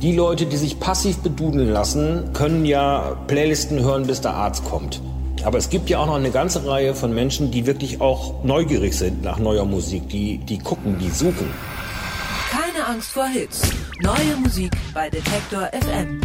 Die Leute, die sich passiv bedudeln lassen, können ja Playlisten hören, bis der Arzt kommt. Aber es gibt ja auch noch eine ganze Reihe von Menschen, die wirklich auch neugierig sind nach neuer Musik, die, die gucken, die suchen. Keine Angst vor Hits. Neue Musik bei Detektor FM.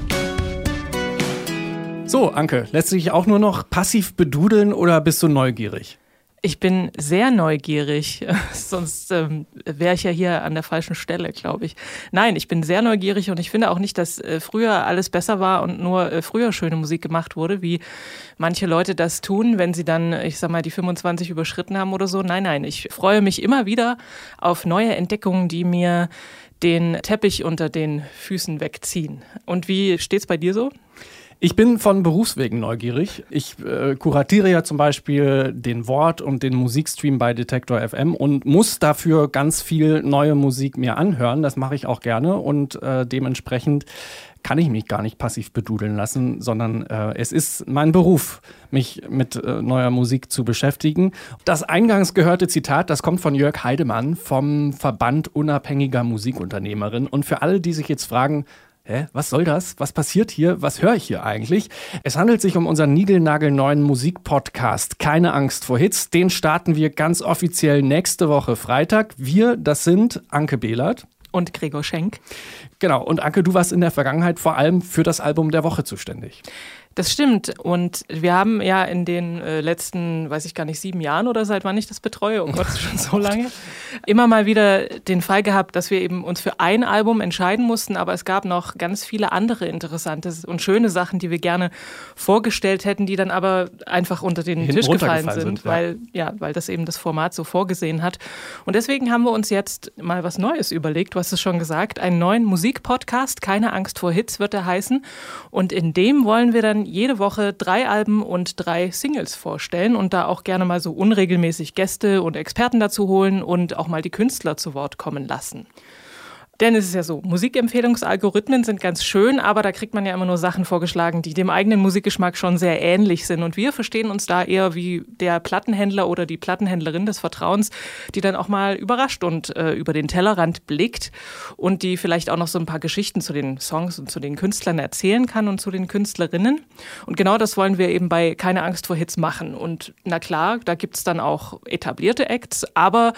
So, Anke, lässt sich auch nur noch passiv bedudeln oder bist du neugierig? Ich bin sehr neugierig, sonst ähm, wäre ich ja hier an der falschen Stelle, glaube ich. Nein, ich bin sehr neugierig und ich finde auch nicht, dass äh, früher alles besser war und nur äh, früher schöne Musik gemacht wurde, wie manche Leute das tun, wenn sie dann, ich sag mal, die 25 überschritten haben oder so. Nein, nein, ich freue mich immer wieder auf neue Entdeckungen, die mir den Teppich unter den Füßen wegziehen. Und wie steht's bei dir so? Ich bin von Berufswegen neugierig. Ich äh, kuratiere ja zum Beispiel den Wort- und den Musikstream bei Detektor FM und muss dafür ganz viel neue Musik mir anhören. Das mache ich auch gerne und äh, dementsprechend kann ich mich gar nicht passiv bedudeln lassen, sondern äh, es ist mein Beruf, mich mit äh, neuer Musik zu beschäftigen. Das eingangs gehörte Zitat, das kommt von Jörg Heidemann vom Verband unabhängiger Musikunternehmerinnen. Und für alle, die sich jetzt fragen, Hä, was soll das? Was passiert hier? Was höre ich hier eigentlich? Es handelt sich um unseren niegelnagelneuen Musikpodcast Keine Angst vor Hits. Den starten wir ganz offiziell nächste Woche Freitag. Wir, das sind Anke Behlert. Und Gregor Schenk. Genau. Und Anke, du warst in der Vergangenheit vor allem für das Album der Woche zuständig. Das stimmt. Und wir haben ja in den äh, letzten, weiß ich gar nicht, sieben Jahren oder seit wann ich das betreue, oh Gott, schon so lange, immer mal wieder den Fall gehabt, dass wir eben uns für ein Album entscheiden mussten, aber es gab noch ganz viele andere interessante und schöne Sachen, die wir gerne vorgestellt hätten, die dann aber einfach unter den Tisch gefallen sind, sind ja. weil ja, weil das eben das Format so vorgesehen hat. Und deswegen haben wir uns jetzt mal was Neues überlegt. Du hast es schon gesagt, einen neuen Musikpodcast, keine Angst vor Hits wird er heißen. Und in dem wollen wir dann jede Woche drei Alben und drei Singles vorstellen und da auch gerne mal so unregelmäßig Gäste und Experten dazu holen und auch mal die Künstler zu Wort kommen lassen. Denn es ist ja so, Musikempfehlungsalgorithmen sind ganz schön, aber da kriegt man ja immer nur Sachen vorgeschlagen, die dem eigenen Musikgeschmack schon sehr ähnlich sind. Und wir verstehen uns da eher wie der Plattenhändler oder die Plattenhändlerin des Vertrauens, die dann auch mal überrascht und äh, über den Tellerrand blickt und die vielleicht auch noch so ein paar Geschichten zu den Songs und zu den Künstlern erzählen kann und zu den Künstlerinnen. Und genau das wollen wir eben bei Keine Angst vor Hits machen. Und na klar, da gibt es dann auch etablierte Acts, aber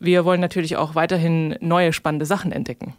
wir wollen natürlich auch weiterhin neue spannende Sachen entdecken.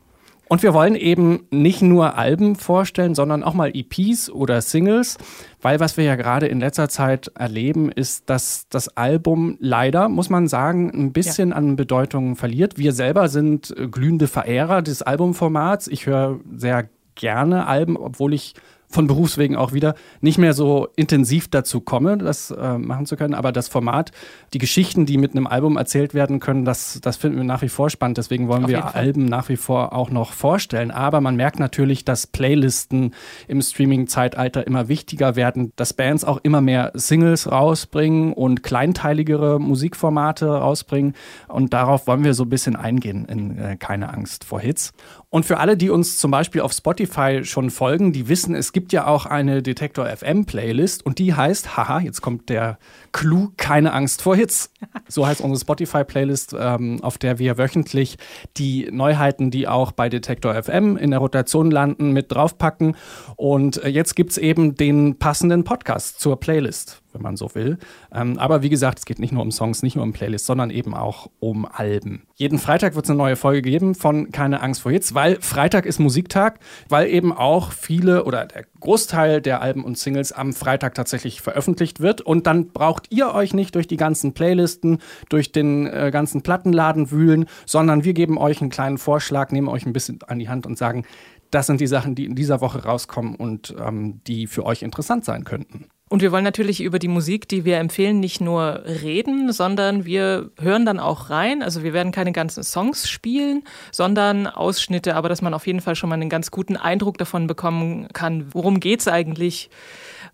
Und wir wollen eben nicht nur Alben vorstellen, sondern auch mal EPs oder Singles, weil was wir ja gerade in letzter Zeit erleben, ist, dass das Album leider, muss man sagen, ein bisschen ja. an Bedeutung verliert. Wir selber sind glühende Verehrer des Albumformats. Ich höre sehr gerne Alben, obwohl ich von Berufswegen auch wieder nicht mehr so intensiv dazu komme, das äh, machen zu können. Aber das Format, die Geschichten, die mit einem Album erzählt werden können, das, das finden wir nach wie vor spannend. Deswegen wollen Auf wir Alben nach wie vor auch noch vorstellen. Aber man merkt natürlich, dass Playlisten im Streaming-Zeitalter immer wichtiger werden, dass Bands auch immer mehr Singles rausbringen und kleinteiligere Musikformate rausbringen. Und darauf wollen wir so ein bisschen eingehen in äh, Keine Angst vor Hits. Und für alle, die uns zum Beispiel auf Spotify schon folgen, die wissen, es gibt ja auch eine Detektor FM Playlist und die heißt, haha, jetzt kommt der Clou, keine Angst vor Hits. So heißt unsere Spotify Playlist, ähm, auf der wir wöchentlich die Neuheiten, die auch bei Detektor FM in der Rotation landen, mit draufpacken. Und äh, jetzt gibt's eben den passenden Podcast zur Playlist wenn man so will. Ähm, aber wie gesagt, es geht nicht nur um Songs, nicht nur um Playlists, sondern eben auch um Alben. Jeden Freitag wird es eine neue Folge geben von Keine Angst vor Hits, weil Freitag ist Musiktag, weil eben auch viele oder der Großteil der Alben und Singles am Freitag tatsächlich veröffentlicht wird. Und dann braucht ihr euch nicht durch die ganzen Playlisten, durch den äh, ganzen Plattenladen wühlen, sondern wir geben euch einen kleinen Vorschlag, nehmen euch ein bisschen an die Hand und sagen, das sind die Sachen, die in dieser Woche rauskommen und ähm, die für euch interessant sein könnten. Und wir wollen natürlich über die Musik, die wir empfehlen, nicht nur reden, sondern wir hören dann auch rein. Also wir werden keine ganzen Songs spielen, sondern Ausschnitte, aber dass man auf jeden Fall schon mal einen ganz guten Eindruck davon bekommen kann, worum geht's eigentlich,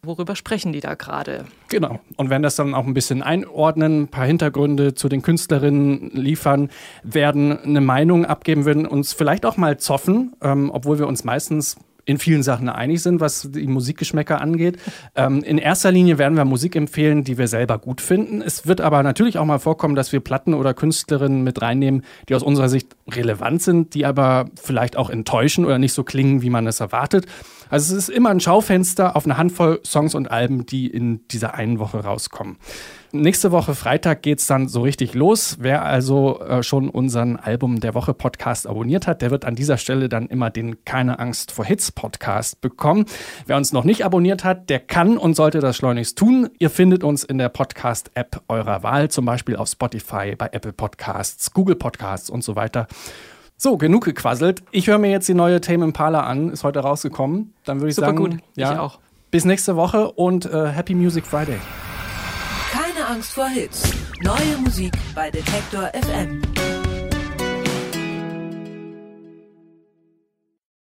worüber sprechen die da gerade. Genau. Und werden das dann auch ein bisschen einordnen, ein paar Hintergründe zu den Künstlerinnen liefern, werden eine Meinung abgeben, werden uns vielleicht auch mal zoffen, ähm, obwohl wir uns meistens in vielen Sachen einig sind, was die Musikgeschmäcker angeht. Ähm, in erster Linie werden wir Musik empfehlen, die wir selber gut finden. Es wird aber natürlich auch mal vorkommen, dass wir Platten oder Künstlerinnen mit reinnehmen, die aus unserer Sicht relevant sind, die aber vielleicht auch enttäuschen oder nicht so klingen, wie man es erwartet. Also es ist immer ein Schaufenster auf eine Handvoll Songs und Alben, die in dieser einen Woche rauskommen. Nächste Woche Freitag geht es dann so richtig los. Wer also äh, schon unseren Album der Woche Podcast abonniert hat, der wird an dieser Stelle dann immer den Keine Angst vor Hits Podcast bekommen. Wer uns noch nicht abonniert hat, der kann und sollte das schleunigst tun. Ihr findet uns in der Podcast-App eurer Wahl, zum Beispiel auf Spotify, bei Apple Podcasts, Google Podcasts und so weiter. So, genug gequasselt. Ich höre mir jetzt die neue Tame Impala an, ist heute rausgekommen. Dann würde ich Super sagen, gut, ja, ich auch. bis nächste Woche und äh, Happy Music Friday. Keine Angst vor Hits. Neue Musik bei Detektor FM.